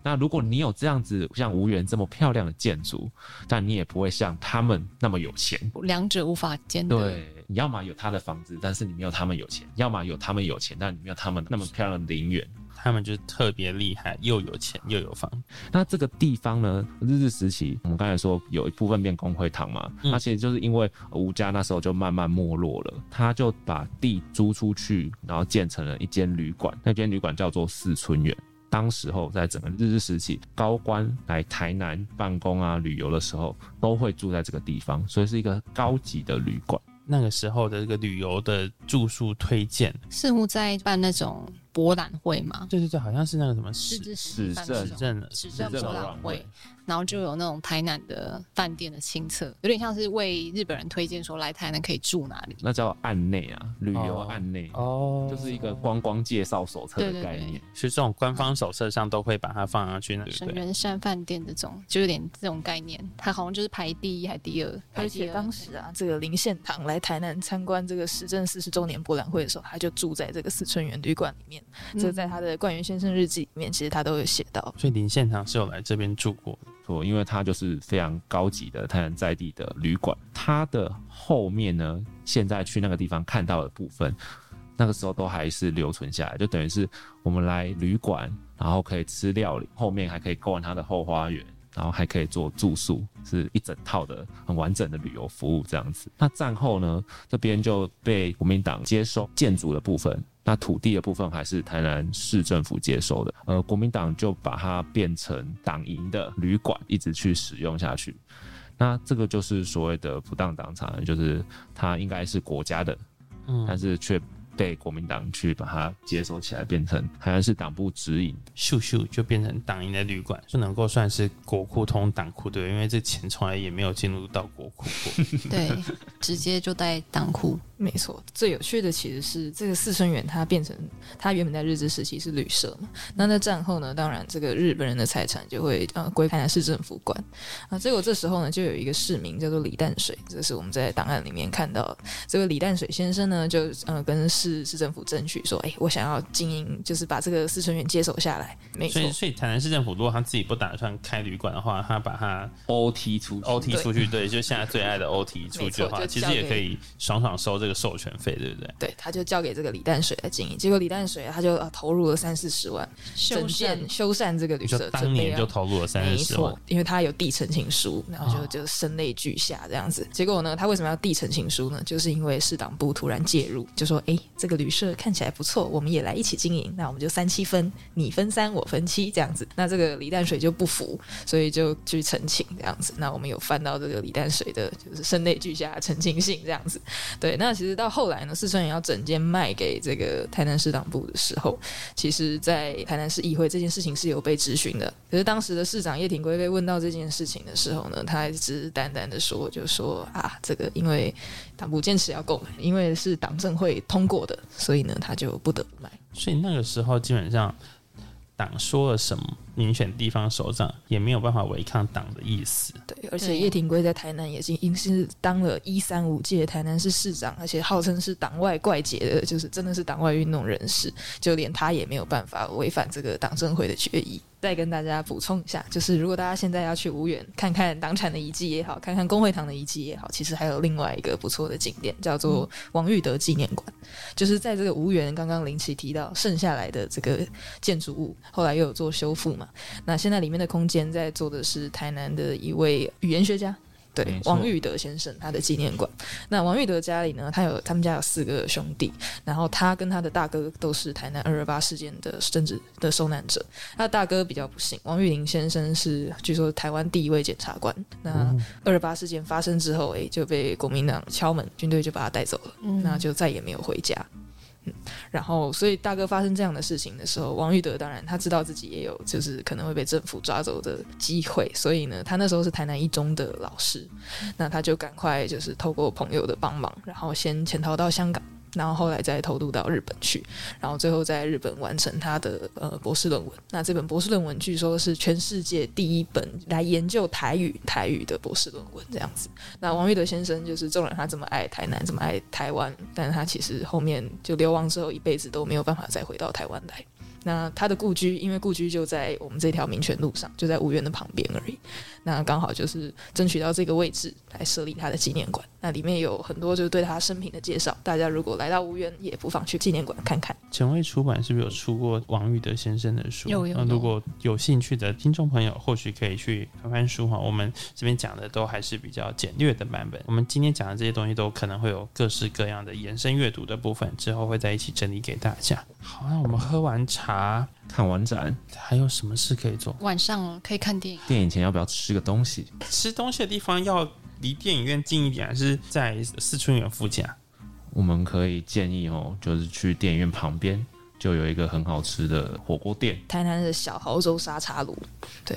那如果你有这样子像无缘这么漂亮的建筑，但你也不会像他们那么有钱。两者无法兼得。对，你要么有他的房子，但是你没有他们有钱；要么有他们有钱，但你没有他们那么漂亮的陵园。他们就是特别厉害，又有钱又有房。那这个地方呢，日治时期，我们刚才说有一部分变工会堂嘛，嗯那其实就是因为吴家那时候就慢慢没落了，他就把地租出去，然后建成了一间旅馆，那间旅馆叫做四春园。当时候在整个日治时期，高官来台南办公啊、旅游的时候，都会住在这个地方，所以是一个高级的旅馆。那个时候的这个旅游的住宿推荐，似乎在办那种博览会嘛，对对对，好像是那个什么日市治市政市政博览会，然后就有那种台南的饭店的清册，有点像是为日本人推荐说来台南可以住哪里。那叫案内啊，旅游哦案内，哦就是一个观光介绍手册的概念。是这种官方手册上都会把它放上去，那对神不对？人山饭店这种，就有点这种概念，它好像就是排第一还第二，排第二而且当时啊，这个林献堂来台南参观这个时政四十周年博览会的时候，他就住在这个四春园旅馆里面。嗯这在他的冠元先生日记里面，其实他都有写到。所以林献堂是有来这边住过的。错，因为它就是非常高级的台南在地的旅馆。它的后面呢，现在去那个地方看到的部分，那个时候都还是留存下来，就等于是我们来旅馆，然后可以吃料理，后面还可以逛它的后花园。然后还可以做住宿，是一整套的很完整的旅游服务这样子。那战后呢，这边就被国民党接收建筑的部分，那土地的部分还是台南市政府接收的。呃，国民党就把它变成党营的旅馆，一直去使用下去。那这个就是所谓的不当党产，就是它应该是国家的，嗯，但是却被国民党去把它接收起来，变成好像是党部指引。咻咻就变成党营的旅馆，就能够算是国库通党库对，因为这钱从来也没有进入到国库过。对，直接就带党库。没错，最有趣的其实是这个四春园，它变成它原本在日治时期是旅社嘛，那在战后呢，当然这个日本人的财产就会呃归台南市政府管啊。结果这时候呢，就有一个市民叫做李淡水，这是我们在档案里面看到。这个李淡水先生呢，就呃跟市市政府争取说，哎，我想要经营，就是把这个四春园接手下来。没错所以，，所以台南市政府如果他自己不打算开旅馆的话，他把它 OT 出去 OT 出去，对，就现在最爱的 OT 出去的话，其实也可以爽爽收这个授权费，对不对？对，他就交给这个李淡水来经营。结果李淡水他就啊投入了三四十万，修建修缮这个旅社，当年就投入了三四十万，，因为他有递陈情书，然后就哦就声泪俱下这样子。结果呢，他为什么要递陈情书呢？就是因为市党部突然介入，就说：“哎，这个旅社看起来不错，我们也来一起经营，那我们就三七分，你分三，我分七这样子。”那这个李淡水就不服，所以就去澄清这样子。那我们有翻到这个李淡水的，就是声泪俱下的澄清信这样子。对，那其实到后来呢，四川也要整间卖给这个台南市党部的时候，其实，在台南市议会这件事情是有被质询的。可是当时的市长叶挺圭被问到这件事情的时候呢，他还只是淡淡的说，就说啊，这个因为党部坚持要购买，因为是党政会通过的，所以呢，他就不得不买。所以那个时候基本上党说了什么，民选地方首长，也没有办法违抗党的意思。对，而且叶廷圭在台南也是已经是当了一三五届台南市市长，而且号称是党外怪杰的，就是真的是党外运动人士，就连他也没有办法违反这个党政会的决议。再跟大家补充一下，就是如果大家现在要去无缘看看党产的遗迹也好，看看工会堂的遗迹也好，其实还有另外一个不错的景点，叫做王玉德纪念馆。就是在这个无缘，刚刚林奇提到剩下来的这个建筑物，后来又有做修复嘛。那现在里面的空间在做的是台南的一位语言学家。对王玉德先生他的纪念馆。那王玉德家里呢，他有他们家有四个兄弟，然后他跟他的大哥都是台南二二八事件的政治的受难者。他的大哥比较不幸，王玉林先生是据说台湾第一位检察官。那二二八事件发生之后，诶，就被国民党敲门，军队就把他带走了，嗯那就再也没有回家。然后所以大哥发生这样的事情的时候，王玉德当然他知道自己也有就是可能会被政府抓走的机会，所以呢，他那时候是台南一中的老师，那他就赶快就是透过朋友的帮忙，然后先潜逃到香港。然后后来再偷渡到日本去，然后最后在日本完成他的呃博士论文。那这本博士论文据说是全世界第一本来研究台语台语的博士论文，这样子。那王玉德先生就是纵然他这么爱台南，这么爱台湾，但是他其实后面就流亡之后，一辈子都没有办法再回到台湾来。那他的故居，因为故居就在我们这条民权路上，就在吴园的旁边而已。那刚好就是争取到这个位置来设立他的纪念馆。那里面有很多就是对他生平的介绍，大家如果来到吴园，也不妨去纪念馆看看。前卫出版是不是有出过王玉德先生的书？有有有那如果有兴趣的听众朋友，或许可以去翻翻书哈。我们这边讲的都还是比较简略的版本。我们今天讲的这些东西都可能会有各式各样的延伸阅读的部分，之后会在一起整理给大家。好，那我们喝完茶，看完展，还有什么事可以做？晚上可以看电影，电影前要不要吃个东西？吃东西的地方要离电影院近一点，还是在四春园附近啊？我们可以建议哦，就是去电影院旁边就有一个很好吃的火锅店，台南的小豪州沙茶炉，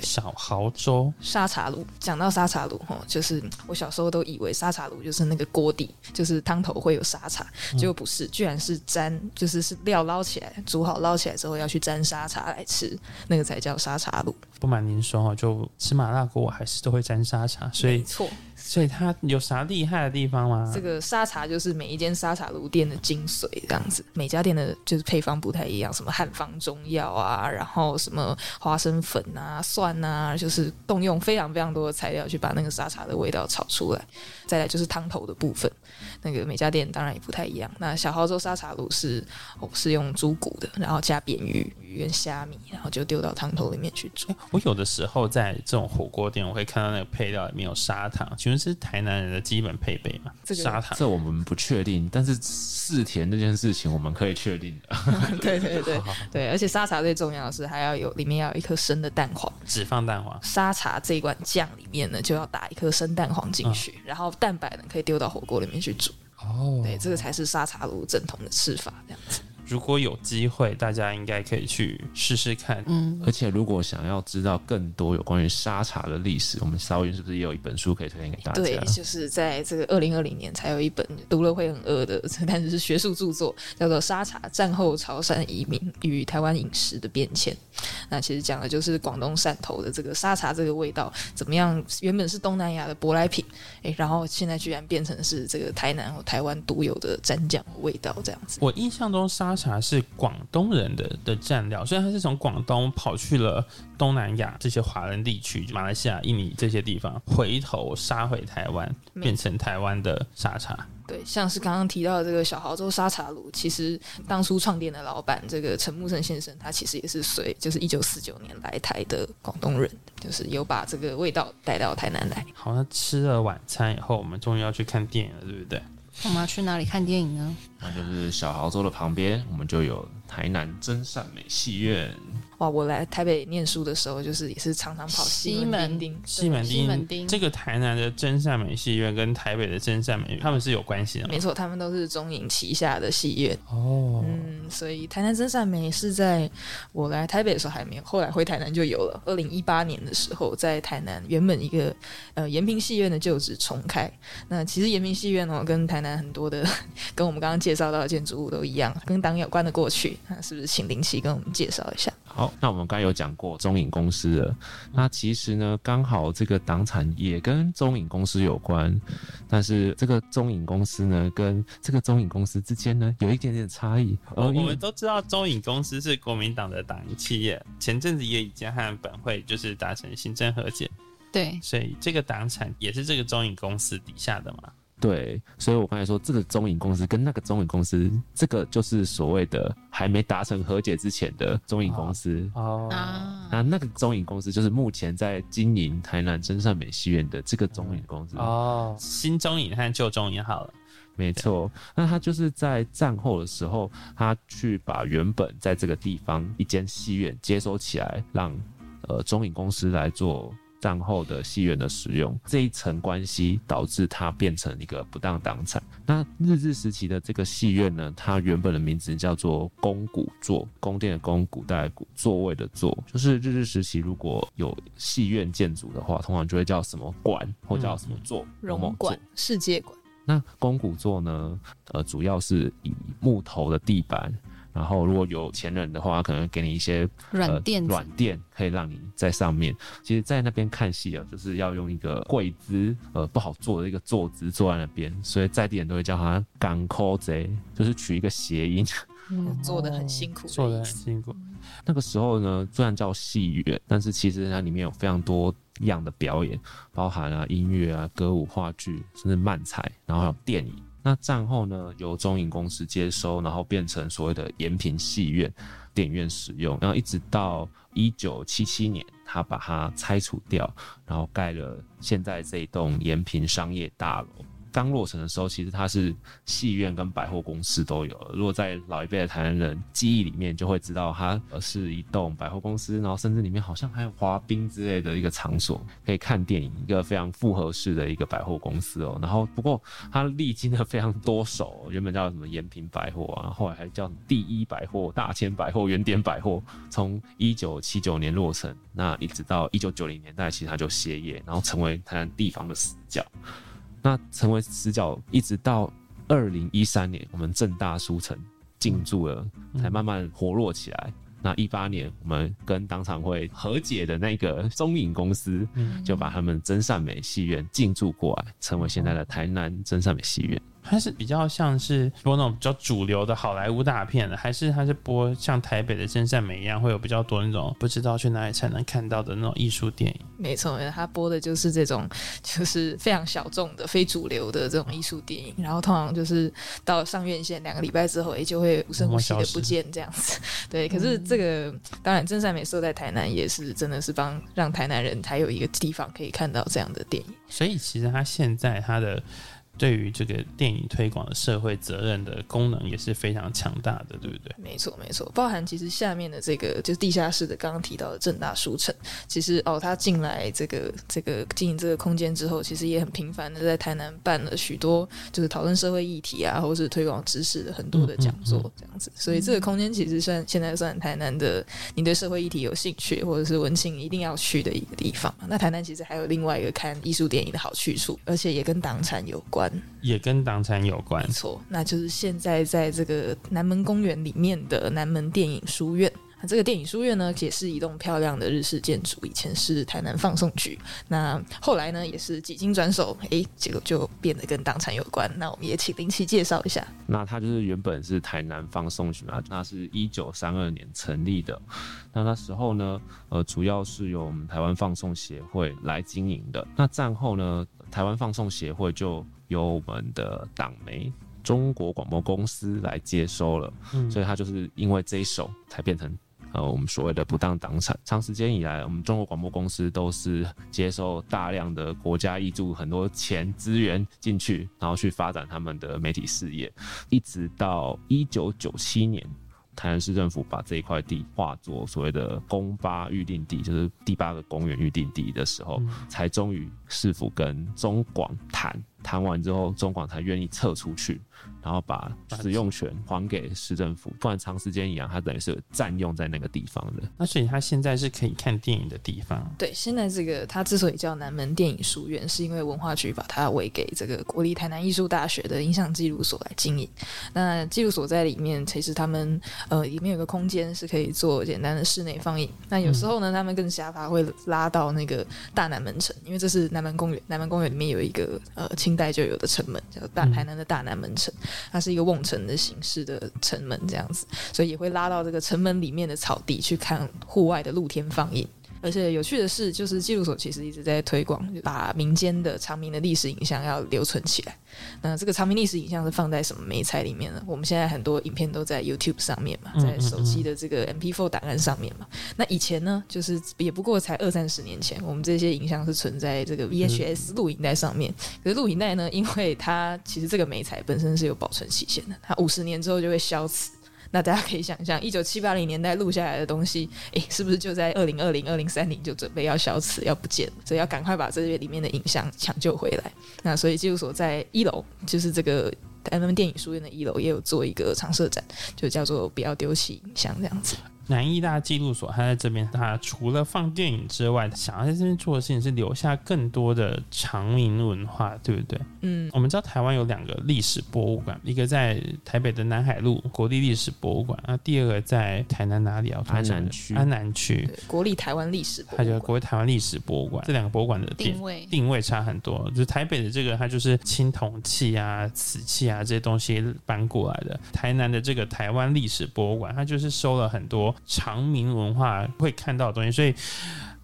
小豪州沙茶炉。讲到沙茶炉，哈，就是我小时候都以为沙茶炉就是那个锅底，就是汤头会有沙茶，结果不是，居然是沾，就是是料捞起来，煮好捞起来之后要去沾沙茶来吃，那个才叫沙茶炉。不瞒您说哈，就吃麻辣锅，我还是都会沾沙茶，所以没错，所以它有啥厉害的地方吗？这个沙茶就是每一间沙茶炉店的精髓，这样子。每家店的就是配方不太一样，什么汉方中药啊，然后什么花生粉啊、蒜啊，就是动用非常非常多的材料去把那个沙茶的味道炒出来。再来就是汤头的部分，那个每家店当然也不太一样。那小豪州沙茶炉是哦是用猪骨的，然后加扁鱼、鱼跟虾米，然后就丢到汤头里面去煮。我有的时候在这种火锅店，我会看到那个配料里面有砂糖，是台南人的基本配备嘛？这个砂糖这我们不确定，但是试甜这件事情我们可以确定的。对对对对，而且沙茶最重要的是还要有里面要有一颗生的蛋黄。只放蛋黄，沙茶这一罐酱里面呢，就要打一颗生蛋黄进去，然后蛋白呢可以丢到火锅里面去煮。哦对，这个才是沙茶炉正统的吃法，这样子。如果有机会，大家应该可以去试试看。嗯，而且如果想要知道更多有关于沙茶的历史，我们稍云是不是也有一本书可以推荐给大家？对，就是在这个二零二零年才有一本读了会很饿的，但是是学术著作，叫做《沙茶：战后潮汕移民与台湾饮食的变迁》。那其实讲的就是广东汕头的这个沙茶这个味道怎么样？原本是东南亚的舶来品，诶，然后现在居然变成是这个台南和台湾独有的蘸酱味道，这样子。我印象中沙茶是广东人的的蘸料，虽然它是从广东跑去了东南亚这些华人地区，马来西亚、印尼这些地方，回头杀回台湾，变成台湾的沙茶。对，像是刚刚提到的这个小豪州沙茶炉，其实当初创店的老板这个陈木胜先生，他其实也是随就是一九四九年来台的广东人，就是有把这个味道带到台南来。好，那吃了晚餐以后，我们终于要去看电影了，对不对？我们要去哪里看电影呢？那就是小豪州的旁边，我们就有台南真善美戏院。哇，我来台北念书的时候，就是也是常常跑西西门门町，西门西门町这个台南的真善美戏院跟台北的真善美，他们是有关系的没？错，他们都是中影旗下的戏院。哦，嗯，所以台南真善美是在我来台北的时候还没有，后来回台南就有了。二零一八年的时候，在台南原本一个呃延平戏院的旧址重开。那其实延平戏院哦，跟台南很多的 跟我们刚刚介绍到的建筑物都一样，跟党有关的过去。那是不是请林奇跟我们介绍一下？好，那我们刚有讲过中影公司了，那其实呢，刚好这个党产也跟中影公司有关，但是这个中影公司呢，跟这个中影公司之间呢，有一点点差异。我我们都知道中影公司是国民党的党营企业，前阵子也已经和本会就是达成行政和解，对，所以这个党产也是这个中影公司底下的嘛。对，所以我刚才说这个中影公司跟那个中影公司，这个就是所谓的还没达成和解之前的中影公司。哦啊，那那个中影公司就是目前在经营台南真善美戏院的这个中影公司。哦，新中影和旧中影好了，没错，那他就是在战后的时候，他去把原本在这个地方一间戏院接收起来，让呃中影公司来做战后的戏院的使用。这一层关系导致它变成一个不当党产。那日治时期的这个戏院呢，它原本的名字叫做宫古座，宫殿的宫，古代的古，座位的座。就是日治时期如果有戏院建筑的话，通常就会叫什么馆或叫什么座荣馆、世界馆，那宫古座呢？呃，主要是以木头的地板，然后如果有钱人的话，可能给你一些软垫子软垫，可以让你在上面。其实，在那边看戏啊，就是要用一个跪姿，呃，不好坐的一个坐姿坐在那边，所以在地人都会叫他“港口贼”，就是取一个谐音。做的很辛苦做的很。辛苦。那个时候呢，虽然叫戏院，但是其实它里面有非常多样的表演，包含啊音乐啊、歌舞、话剧，甚至漫才，然后还有电影。那战后呢，由中影公司接收，然后变成所谓的延平戏院电影院使用，然后一直到一九七七年，他把它拆除掉，然后盖了现在这一栋延平商业大楼。刚落成的时候，其实它是戏院跟百货公司都有。如果在老一辈的台南人记忆里面，就会知道它是一栋百货公司，然后甚至里面好像还有滑冰之类的一个场所，可以看电影，一个非常复合式的一个百货公司哦。然后不过它历经了非常多手，原本叫什么延平百货啊，后来还叫第一百货、大千百货、原点百货，从一九七九年落成，那一直到一九九零年代，其实它就歇业，然后成为台南地方的死角。那成为死角，一直到二零一三年，我们正大书城进驻了，才慢慢活络起来。那一八年，我们跟当场会和解的那个中影公司，就把他们真善美戏院进驻过来，成为现在的台南真善美戏院。它是比较像是播那种比较主流的好莱坞大片的，还是它是播像台北的真善美一样，会有比较多那种不知道去哪里才能看到的那种艺术电影？没错，它播的就是这种，就是非常小众的、非主流的这种艺术电影。然后通常就是到上院线两个礼拜之后，也就会无声无息的不见这样子。对，可是这个当然真善美设在台南，也是真的是帮让台南人才有一个地方可以看到这样的电影。所以其实它现在它的对于这个电影推广的社会责任的功能也是非常强大的，对不对？没错，没错，包含其实下面的这个就是地下室的，刚刚提到的正大书城，其实哦，他进来这个这个经营这个空间之后，其实也很频繁的在台南办了许多就是讨论社会议题啊，或是推广知识的很多的讲座这样子。所以这个空间其实算现在算台南的，你对社会议题有兴趣或者是文青一定要去的一个地方。那台南其实还有另外一个看艺术电影的好去处，而且也跟党产有关。也跟党产有关没。错，那就是现在在这个南门公园里面的南门电影书院。那这个电影书院呢，也是一栋漂亮的日式建筑，以前是台南放送局。那后来呢，也是几经转手，诶，结果就变得跟党产有关。那我们也请林奇介绍一下。那它就是原本是台南放送局嘛，那是一九三二年成立的。那那时候呢，呃，主要是由我们台湾放送协会来经营的。那战后呢，台湾放送协会就由我们的党媒中国广播公司来接收了，所以它就是因为这一手才变成。呃，我们所谓的不当党产，长时间以来，我们中国广播公司都是接受大量的国家挹注很多钱资源进去，然后去发展他们的媒体事业，一直到一九九七年，台南市政府把这一块地划作所谓的公八预定地，就是第八个公园预定地的时候，才终于市府跟中广谈，谈完之后，中广才愿意撤出去，然后把使用权还给市政府，不然长时间以来，它等于是占用在那个地方的。那所以它现在是可以看电影的地方。对，现在这个它之所以叫南门电影书院，是因为文化局把它委给这个国立台南艺术大学的影像记录所来经营。那记录所在里面，其实他们呃里面有个空间是可以做简单的室内放映。那有时候呢，他们更瞎发会拉到那个大南门城，因为这是南门公园。南门公园里面有一个呃清代就有的城门，叫大台南的大南门城，它是一个瓮城的形式的城门这样子，所以也会拉到这个城门里面的草地去看户外的露天放映。而且有趣的是，就是记录所其实一直在推广，把民间的长明的历史影像要留存起来。那这个长明历史影像是放在什么媒材里面呢？我们现在很多影片都在 YouTube 上面嘛，在手机的这个 MP4 档案上面嘛。那以前呢，就是也不过才二三十年前，我们这些影像是存在这个 VHS 录影带上面。可是录影带呢，因为它其实这个媒材本身是有保存期限的，它五十年之后就会消磁。那大家可以想象，一九七八零年代录下来的东西，诶，是不是就在二零二零、二零三零就准备要消磁、要不见了？所以要赶快把这些里面的影像抢救回来。那所以记录所在一楼，就是这个 M M 电影书院的一楼，也有做一个常设展，就叫做“不要丢弃影像”这样子。南艺大记录所，他在这边，他除了放电影之外，想要在这边做的事情是留下更多的长明文化，对不对？嗯，我们知道台湾有两个历史博物馆，一个在台北的南海路国立历史博物馆，那第二个在台南哪里啊？安南区。安南区国立台湾历史，它叫国立台湾历史博物馆。这两个博物馆的定位定位差很多，就是台北的这个，它就是青铜器啊、瓷器啊这些东西搬过来的；台南的这个台湾历史博物馆，它就是收了很多。长明文化会看到的东西，所以，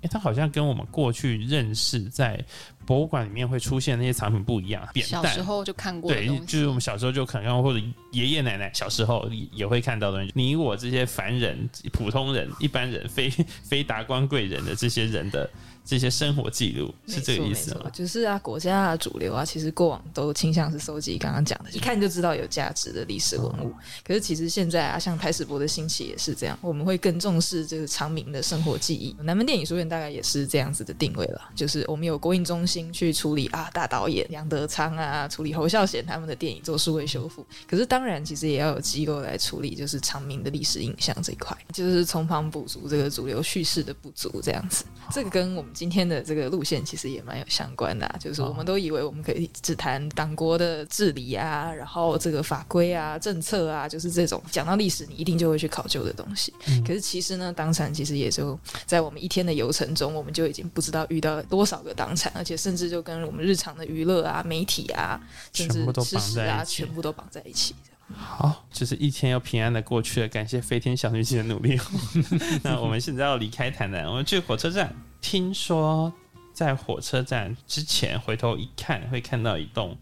哎，它好像跟我们过去认识在博物馆里面会出现那些藏品不一样。小时候就看过，对，就是我们小时候就可能或者爷爷奶奶小时候也会看到的东西。你我这些凡人、普通人、一般人、非非达官贵人的这些人的。这些生活记录是这个意思吗？就是啊，国家的主流啊，其实过往都倾向是收集刚刚讲的，一看就知道有价值的历史文物。可是其实现在啊，像台史博的兴起也是这样，我们会更重视这个长明的生活记忆。南门电影书院大概也是这样子的定位了，就是我们有国影中心去处理啊，大导演杨德昌啊，处理侯孝贤他们的电影做数位修复。可是当然，其实也要有机构来处理，就是长明的历史影像这一块，就是从旁补足这个主流叙事的不足，这样子。这个跟我们今天的这个路线其实也蛮有相关的，就是我们都以为我们可以只谈党国的治理啊，然后这个法规啊、政策啊，就是这种讲到历史你一定就会去考究的东西。可是其实呢，党产其实也就在我们一天的游程中，我们就已经不知道遇到多少个党产，而且甚至就跟我们日常的娱乐啊、媒体啊，甚至知识啊，全部都绑在一起。好，就是一天要平安的过去了，感谢飞天小女警的努力。那我们现在要离开台南，我们去火车站。听说在火车站之前回头一看，会看到一栋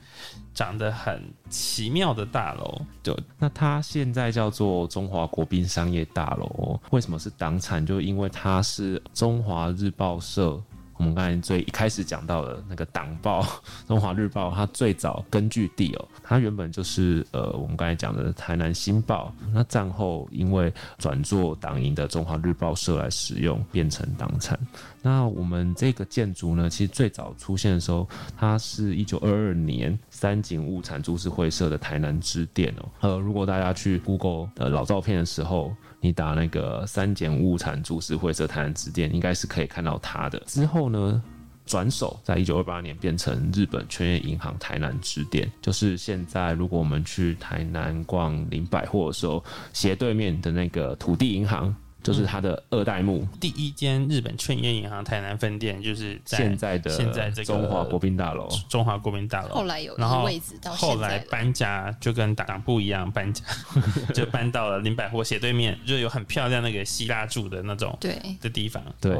长得很奇妙的大楼。就那它现在叫做中华国宾商业大楼，为什么是党产？就因为它是中华日报社。我们刚才最一开始讲到的那个党报《中华日报》，它最早根据地哦，它原本就是呃，我们刚才讲的台南新报。那战后因为转做党营的中华日报社来使用，变成党产。那我们这个建筑呢，其实最早出现的时候，它是一九二二年三井物产株式会社的台南支店哦。呃，如果大家去 Google 的老照片的时候，你打那个三井物产株式会社台南支店，应该是可以看到它的。之后呢，转手在一九二八年变成日本全业银行台南支店，就是现在如果我们去台南逛林百货的时候，斜对面的那个土地银行。就是它的二代目，第一间日本劝业银行台南分店，就是现在的现在这个中华国宾大楼。中华国宾大楼后来有然后位置到后来搬家就跟党部一样搬家，就搬到了林百货斜对面，就有很漂亮那个希腊住的那种对的地方。对，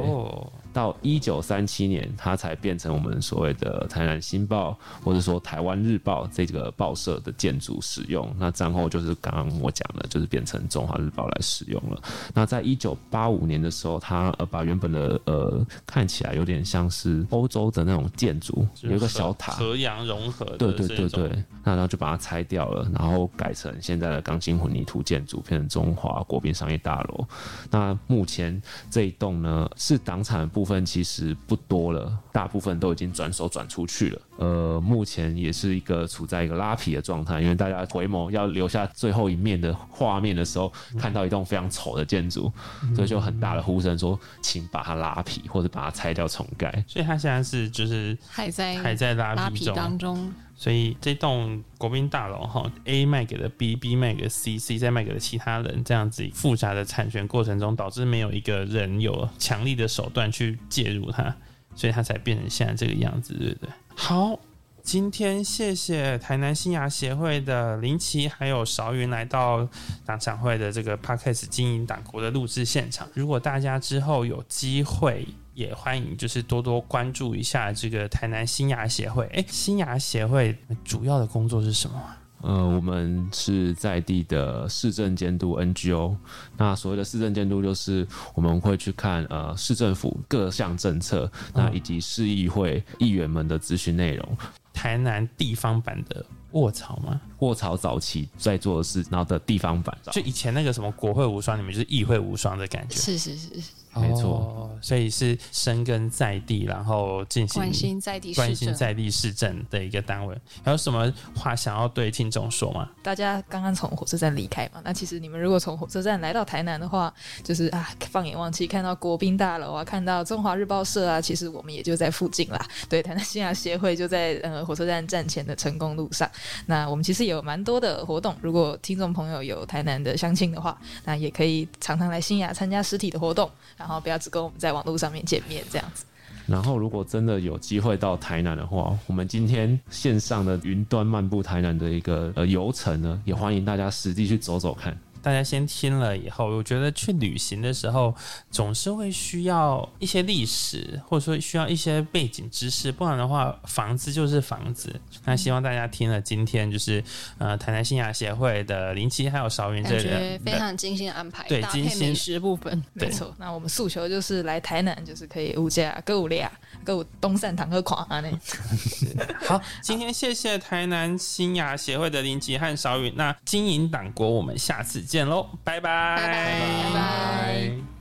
到一九三七年，它才变成我们所谓的台南新报，或者说台湾日报这个报社的建筑使用。那战后就是刚刚我讲的，就是变成中华日报来使用了。那在一一九八五年的时候，他呃把原本的呃看起来有点像是欧洲的那种建筑，有一个小塔，河洋融合的对对对对，那然后就把它拆掉了，然后改成现在的钢筋混凝土建筑，变成中华国宾商业大楼。那目前这一栋呢，是党产的部分其实不多了，大部分都已经转手转出去了。呃，目前也是一个处在一个拉皮的状态，因为大家回眸要留下最后一面的画面的时候，看到一栋非常丑的建筑，所以就很大的呼声说，请把它拉皮或者把它拆掉重盖。所以他现在是就是还在还在拉拉皮当中，所以这栋国宾大楼哈，A 卖给了 B，B 卖给了 C，C 再卖给了其他人，这样子复杂的产权过程中，导致没有一个人有强力的手段去介入它，所以他才变成现在这个样子，对不对？好。今天谢谢台南新牙协会的林奇还有韶云来到党产会的这个 Podcast 经营党国的录制现场。如果大家之后有机会，也欢迎就是多多关注一下这个台南新牙协会。哎，新牙协会主要的工作是什么？呃，我们是在地的市政监督 NGO。那所谓的市政监督，就是我们会去看呃市政府各项政策，那以及市议会议员们的咨询内容。台南地方版的卧槽吗？卧槽早期在做的事，然后的地方版，就以前那个什么国会无双，你们就是议会无双的感觉。是是是，没错哦，所以是深耕在地，然后进行关心在地关。心在地市政的一个单位。还有什么话想要对听众说吗？大家刚刚从火车站离开嘛，那其实你们如果从火车站来到台南的话，就是啊，放眼望去看到国宾大楼啊，看到中华日报社啊，其实我们也就在附近啦。对，台南新亚协会就在呃火车站站前的成功路上。那我们其实也有蛮多的活动，如果听众朋友有台南的相亲的话，那也可以常常来新亚参加实体的活动，然后不要只跟我们在网络上面见面这样子。然后，如果真的有机会到台南的话，我们今天线上的云端漫步台南的一个呃游程呢，也欢迎大家实地去走走看。大家先听了以后，我觉得去旅行的时候总是会需要一些历史，或者说需要一些背景知识，不然的话，房子就是房子。那希望大家听了今天就是呃台南新雅协会的林奇还有韶云这感觉非常精心安排，对精心美食部分。没错，那我们诉求就是来台南，就是可以物价购物量，购物东山堂和狂啊那。好，今天谢谢台南新雅协会的林奇和韶云。那经营党国，我们下次见喽，拜拜，拜拜。拜拜